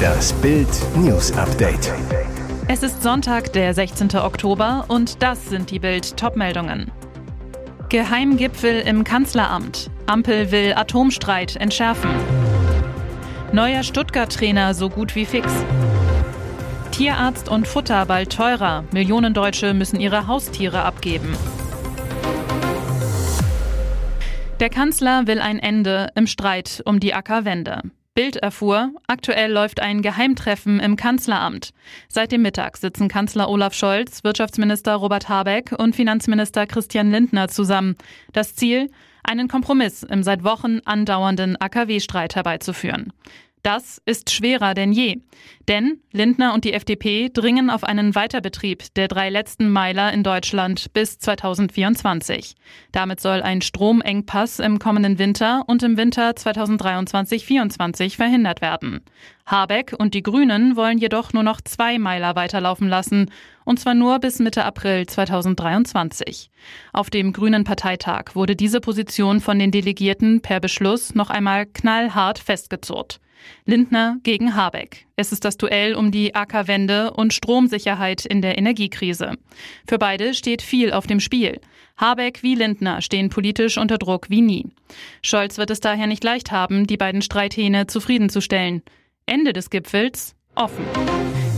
Das Bild News Update. Es ist Sonntag, der 16. Oktober und das sind die Bild Topmeldungen. Geheimgipfel im Kanzleramt. Ampel will Atomstreit entschärfen. Neuer Stuttgart-Trainer so gut wie fix. Tierarzt und Futter bald teurer. Millionen Deutsche müssen ihre Haustiere abgeben. Der Kanzler will ein Ende im Streit um die Ackerwende. Bild erfuhr, aktuell läuft ein Geheimtreffen im Kanzleramt. Seit dem Mittag sitzen Kanzler Olaf Scholz, Wirtschaftsminister Robert Habeck und Finanzminister Christian Lindner zusammen. Das Ziel? Einen Kompromiss im seit Wochen andauernden AKW-Streit herbeizuführen. Das ist schwerer denn je. Denn Lindner und die FDP dringen auf einen Weiterbetrieb der drei letzten Meiler in Deutschland bis 2024. Damit soll ein Stromengpass im kommenden Winter und im Winter 2023-24 verhindert werden. Habeck und die Grünen wollen jedoch nur noch zwei Meiler weiterlaufen lassen, und zwar nur bis Mitte April 2023. Auf dem Grünen Parteitag wurde diese Position von den Delegierten per Beschluss noch einmal knallhart festgezurrt. Lindner gegen Habeck. Es ist das Duell um die Ackerwende und Stromsicherheit in der Energiekrise. Für beide steht viel auf dem Spiel. Habeck wie Lindner stehen politisch unter Druck wie nie. Scholz wird es daher nicht leicht haben, die beiden Streithähne zufriedenzustellen. Ende des Gipfels offen.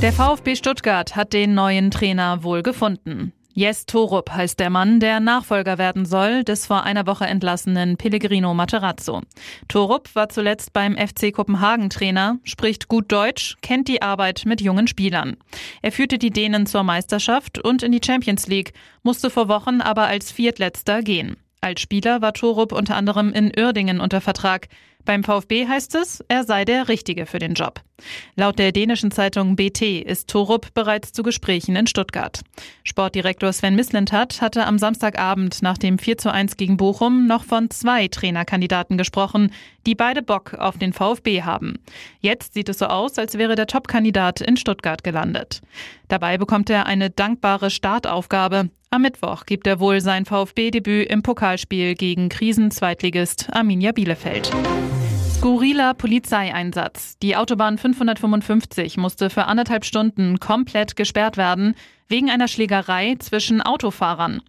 Der VfB Stuttgart hat den neuen Trainer wohl gefunden. Jes Torup heißt der Mann, der Nachfolger werden soll des vor einer Woche entlassenen Pellegrino Materazzo. Torup war zuletzt beim FC Kopenhagen Trainer, spricht gut Deutsch, kennt die Arbeit mit jungen Spielern. Er führte die Dänen zur Meisterschaft und in die Champions League, musste vor Wochen aber als Viertletzter gehen. Als Spieler war Torup unter anderem in Uerdingen unter Vertrag. Beim VfB heißt es, er sei der Richtige für den Job. Laut der dänischen Zeitung BT ist Torup bereits zu Gesprächen in Stuttgart. Sportdirektor Sven Mislintat hatte am Samstagabend nach dem 4 zu 1 gegen Bochum noch von zwei Trainerkandidaten gesprochen, die beide Bock auf den VfB haben. Jetzt sieht es so aus, als wäre der Top-Kandidat in Stuttgart gelandet. Dabei bekommt er eine dankbare Startaufgabe. Am Mittwoch gibt er wohl sein VfB-Debüt im Pokalspiel gegen Krisenzweitligist Arminia Bielefeld. Skurriler Polizeieinsatz. Die Autobahn 555 musste für anderthalb Stunden komplett gesperrt werden, wegen einer Schlägerei zwischen Autofahrern.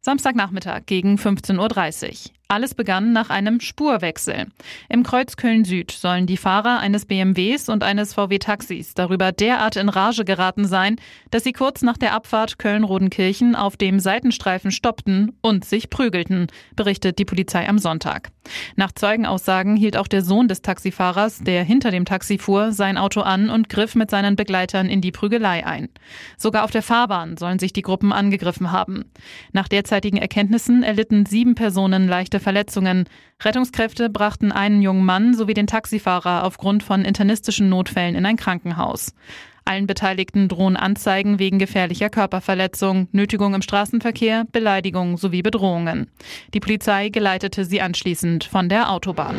Samstagnachmittag gegen 15.30 Uhr. Alles begann nach einem Spurwechsel. Im Kreuz Köln-Süd sollen die Fahrer eines BMWs und eines VW-Taxis darüber derart in Rage geraten sein, dass sie kurz nach der Abfahrt Köln-Rodenkirchen auf dem Seitenstreifen stoppten und sich prügelten, berichtet die Polizei am Sonntag. Nach Zeugenaussagen hielt auch der Sohn des Taxifahrers, der hinter dem Taxi fuhr, sein Auto an und griff mit seinen Begleitern in die Prügelei ein. Sogar auf der Fahrbahn sollen sich die Gruppen angegriffen haben. Nach derzeitigen Erkenntnissen erlitten sieben Personen leichte Verletzungen. Rettungskräfte brachten einen jungen Mann sowie den Taxifahrer aufgrund von internistischen Notfällen in ein Krankenhaus. Allen Beteiligten drohen Anzeigen wegen gefährlicher Körperverletzung, Nötigung im Straßenverkehr, Beleidigung sowie Bedrohungen. Die Polizei geleitete sie anschließend von der Autobahn.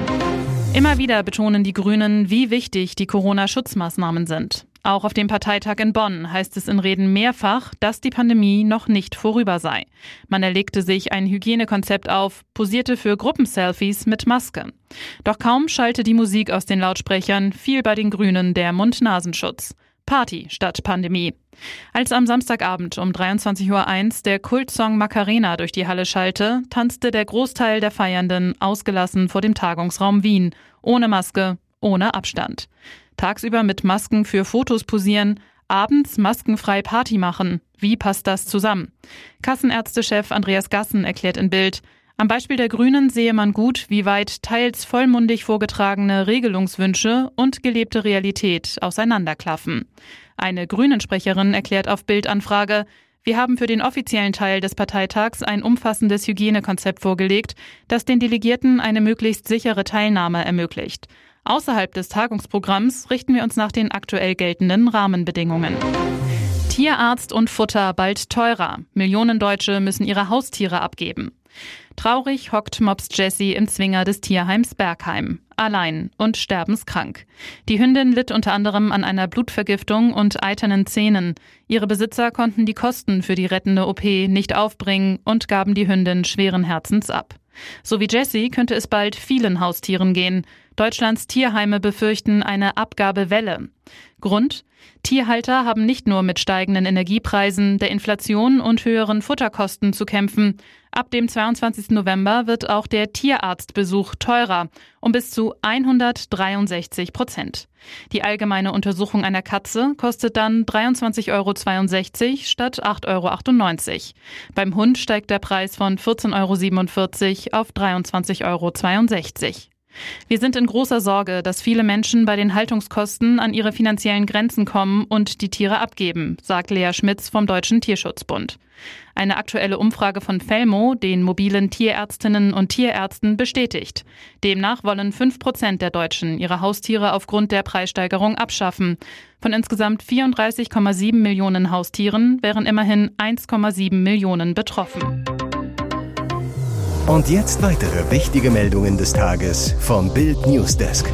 Immer wieder betonen die Grünen, wie wichtig die Corona-Schutzmaßnahmen sind. Auch auf dem Parteitag in Bonn heißt es in Reden mehrfach, dass die Pandemie noch nicht vorüber sei. Man erlegte sich ein Hygienekonzept auf, posierte für Gruppenselfies mit Maske. Doch kaum schallte die Musik aus den Lautsprechern, fiel bei den Grünen der Mund-Nasenschutz. Party statt Pandemie. Als am Samstagabend um 23.01 Uhr der Kultsong Macarena durch die Halle schallte, tanzte der Großteil der Feiernden ausgelassen vor dem Tagungsraum Wien, ohne Maske, ohne Abstand. Tagsüber mit Masken für Fotos posieren, abends maskenfrei Party machen. Wie passt das zusammen? Kassenärztechef Andreas Gassen erklärt in Bild, am Beispiel der Grünen sehe man gut, wie weit teils vollmundig vorgetragene Regelungswünsche und gelebte Realität auseinanderklaffen. Eine Grünen-Sprecherin erklärt auf Bildanfrage, wir haben für den offiziellen Teil des Parteitags ein umfassendes Hygienekonzept vorgelegt, das den Delegierten eine möglichst sichere Teilnahme ermöglicht. Außerhalb des Tagungsprogramms richten wir uns nach den aktuell geltenden Rahmenbedingungen. Tierarzt und Futter bald teurer. Millionen Deutsche müssen ihre Haustiere abgeben. Traurig hockt Mops Jessie im Zwinger des Tierheims Bergheim. Allein und sterbenskrank. Die Hündin litt unter anderem an einer Blutvergiftung und eiternen Zähnen. Ihre Besitzer konnten die Kosten für die rettende OP nicht aufbringen und gaben die Hündin schweren Herzens ab. So wie Jessie könnte es bald vielen Haustieren gehen. Deutschlands Tierheime befürchten eine Abgabewelle. Grund? Tierhalter haben nicht nur mit steigenden Energiepreisen, der Inflation und höheren Futterkosten zu kämpfen. Ab dem 22. November wird auch der Tierarztbesuch teurer, um bis zu 163 Prozent. Die allgemeine Untersuchung einer Katze kostet dann 23,62 Euro statt 8,98 Euro. Beim Hund steigt der Preis von 14,47 Euro auf 23,62 Euro. Wir sind in großer Sorge, dass viele Menschen bei den Haltungskosten an ihre finanziellen Grenzen kommen und die Tiere abgeben, sagt Lea Schmitz vom Deutschen Tierschutzbund. Eine aktuelle Umfrage von Felmo, den mobilen Tierärztinnen und Tierärzten, bestätigt. Demnach wollen fünf Prozent der Deutschen ihre Haustiere aufgrund der Preissteigerung abschaffen. Von insgesamt 34,7 Millionen Haustieren wären immerhin 1,7 Millionen betroffen. Und jetzt weitere wichtige Meldungen des Tages vom Bild Newsdesk.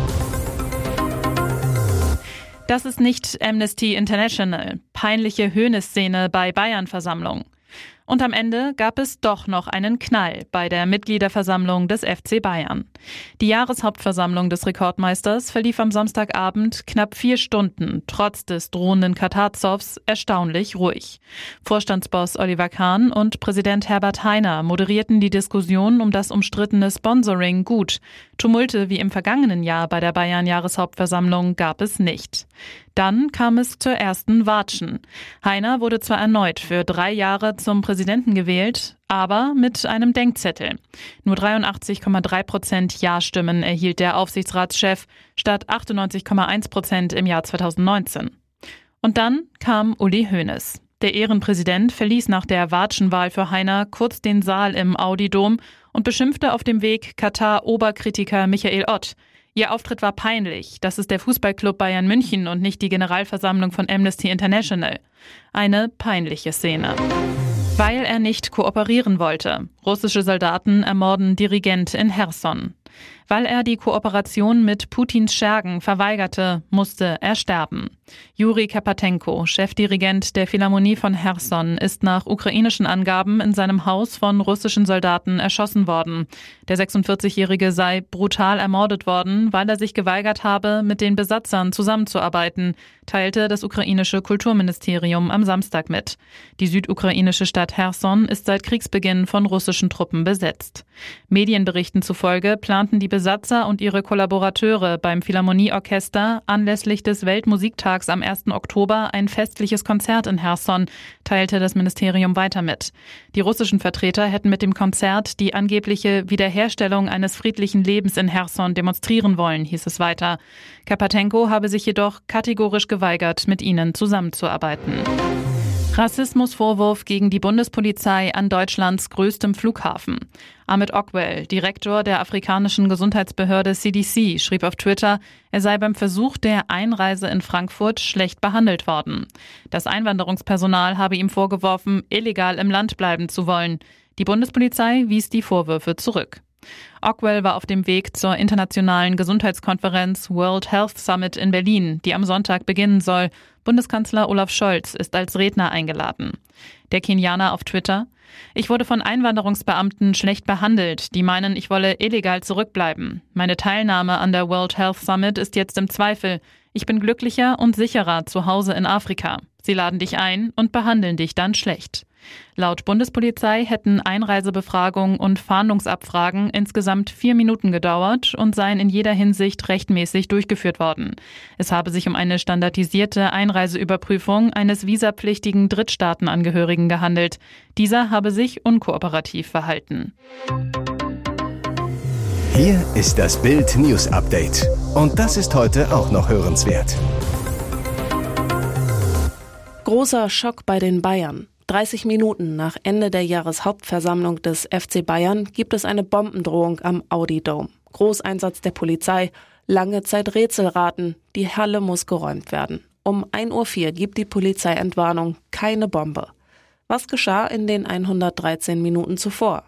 Das ist nicht Amnesty International. Peinliche Höhnesszene bei Bayern-Versammlung. Und am Ende gab es doch noch einen Knall bei der Mitgliederversammlung des FC Bayern. Die Jahreshauptversammlung des Rekordmeisters verlief am Samstagabend knapp vier Stunden, trotz des drohenden Katarzows, erstaunlich ruhig. Vorstandsboss Oliver Kahn und Präsident Herbert Heiner moderierten die Diskussion um das umstrittene Sponsoring gut. Tumulte wie im vergangenen Jahr bei der Bayern-Jahreshauptversammlung gab es nicht. Dann kam es zur ersten Watschen. Heiner wurde zwar erneut für drei Jahre zum Präsidenten gewählt, aber mit einem Denkzettel. Nur 83,3 Prozent Ja-Stimmen erhielt der Aufsichtsratschef statt 98,1 Prozent im Jahr 2019. Und dann kam Uli Hoeneß. Der Ehrenpräsident verließ nach der Watschenwahl für Heiner kurz den Saal im Audidom und beschimpfte auf dem Weg Katar-Oberkritiker Michael Ott. Ihr Auftritt war peinlich. Das ist der Fußballclub Bayern München und nicht die Generalversammlung von Amnesty International. Eine peinliche Szene. Weil er nicht kooperieren wollte. Russische Soldaten ermorden Dirigent in Herson. Weil er die Kooperation mit Putins Schergen verweigerte, musste er sterben. Juri Kapatenko, Chefdirigent der Philharmonie von Herson, ist nach ukrainischen Angaben in seinem Haus von russischen Soldaten erschossen worden. Der 46-Jährige sei brutal ermordet worden, weil er sich geweigert habe, mit den Besatzern zusammenzuarbeiten, teilte das ukrainische Kulturministerium am Samstag mit. Die südukrainische Stadt Herson ist seit Kriegsbeginn von russischen Truppen besetzt. Medienberichten zufolge planten die Besatzer und ihre Kollaborateure beim Philharmonieorchester anlässlich des Weltmusiktags am 1. Oktober ein festliches Konzert in Herson, teilte das Ministerium weiter mit. Die russischen Vertreter hätten mit dem Konzert die angebliche Wiederherstellung eines friedlichen Lebens in Herson demonstrieren wollen, hieß es weiter. Kapatenko habe sich jedoch kategorisch geweigert, mit ihnen zusammenzuarbeiten. Rassismusvorwurf gegen die Bundespolizei an Deutschlands größtem Flughafen. Ahmed Ockwell, Direktor der afrikanischen Gesundheitsbehörde CDC, schrieb auf Twitter, er sei beim Versuch der Einreise in Frankfurt schlecht behandelt worden. Das Einwanderungspersonal habe ihm vorgeworfen, illegal im Land bleiben zu wollen. Die Bundespolizei wies die Vorwürfe zurück. Ockwell war auf dem Weg zur internationalen Gesundheitskonferenz World Health Summit in Berlin, die am Sonntag beginnen soll. Bundeskanzler Olaf Scholz ist als Redner eingeladen. Der Kenianer auf Twitter. Ich wurde von Einwanderungsbeamten schlecht behandelt, die meinen, ich wolle illegal zurückbleiben. Meine Teilnahme an der World Health Summit ist jetzt im Zweifel. Ich bin glücklicher und sicherer zu Hause in Afrika. Sie laden dich ein und behandeln dich dann schlecht. Laut Bundespolizei hätten Einreisebefragung und Fahndungsabfragen insgesamt vier Minuten gedauert und seien in jeder Hinsicht rechtmäßig durchgeführt worden. Es habe sich um eine standardisierte Einreiseüberprüfung eines visapflichtigen Drittstaatenangehörigen gehandelt. Dieser habe sich unkooperativ verhalten. Hier ist das Bild News Update. Und das ist heute auch noch hörenswert. Großer Schock bei den Bayern. 30 Minuten nach Ende der Jahreshauptversammlung des FC Bayern gibt es eine Bombendrohung am Audi Dome. Großeinsatz der Polizei, lange Zeit Rätselraten, die Halle muss geräumt werden. Um 1.04 Uhr gibt die Polizei Entwarnung, keine Bombe. Was geschah in den 113 Minuten zuvor?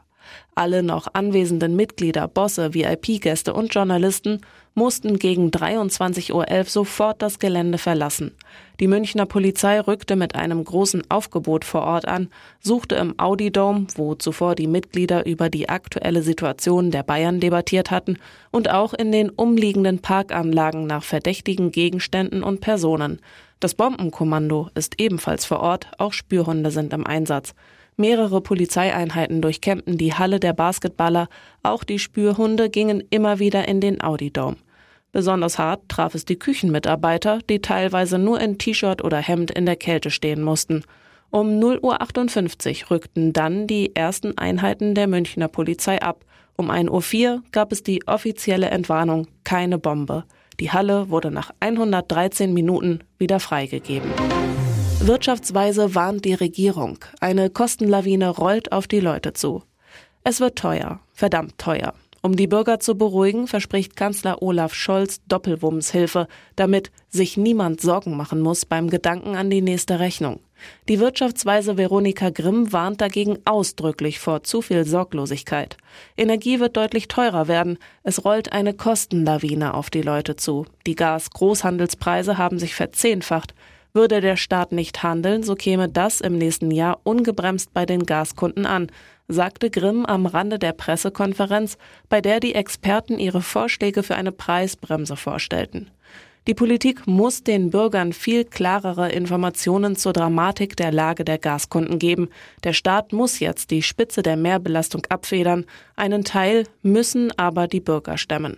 Alle noch anwesenden Mitglieder, Bosse, VIP-Gäste und Journalisten mussten gegen 23.11 Uhr sofort das Gelände verlassen. Die Münchner Polizei rückte mit einem großen Aufgebot vor Ort an, suchte im Audi Dome, wo zuvor die Mitglieder über die aktuelle Situation der Bayern debattiert hatten, und auch in den umliegenden Parkanlagen nach verdächtigen Gegenständen und Personen. Das Bombenkommando ist ebenfalls vor Ort, auch Spürhunde sind im Einsatz. Mehrere Polizeieinheiten durchkämmten die Halle der Basketballer, auch die Spürhunde gingen immer wieder in den Audi Dome. Besonders hart traf es die Küchenmitarbeiter, die teilweise nur in T-Shirt oder Hemd in der Kälte stehen mussten. Um 0.58 Uhr rückten dann die ersten Einheiten der Münchner Polizei ab. Um 1.04 Uhr gab es die offizielle Entwarnung keine Bombe. Die Halle wurde nach 113 Minuten wieder freigegeben. Wirtschaftsweise warnt die Regierung. Eine Kostenlawine rollt auf die Leute zu. Es wird teuer, verdammt teuer. Um die Bürger zu beruhigen, verspricht Kanzler Olaf Scholz Doppelwumms-Hilfe, damit sich niemand Sorgen machen muss beim Gedanken an die nächste Rechnung. Die Wirtschaftsweise Veronika Grimm warnt dagegen ausdrücklich vor zu viel Sorglosigkeit. Energie wird deutlich teurer werden. Es rollt eine Kostenlawine auf die Leute zu. Die Gas-Großhandelspreise haben sich verzehnfacht. Würde der Staat nicht handeln, so käme das im nächsten Jahr ungebremst bei den Gaskunden an, sagte Grimm am Rande der Pressekonferenz, bei der die Experten ihre Vorschläge für eine Preisbremse vorstellten. Die Politik muss den Bürgern viel klarere Informationen zur Dramatik der Lage der Gaskunden geben. Der Staat muss jetzt die Spitze der Mehrbelastung abfedern. Einen Teil müssen aber die Bürger stemmen.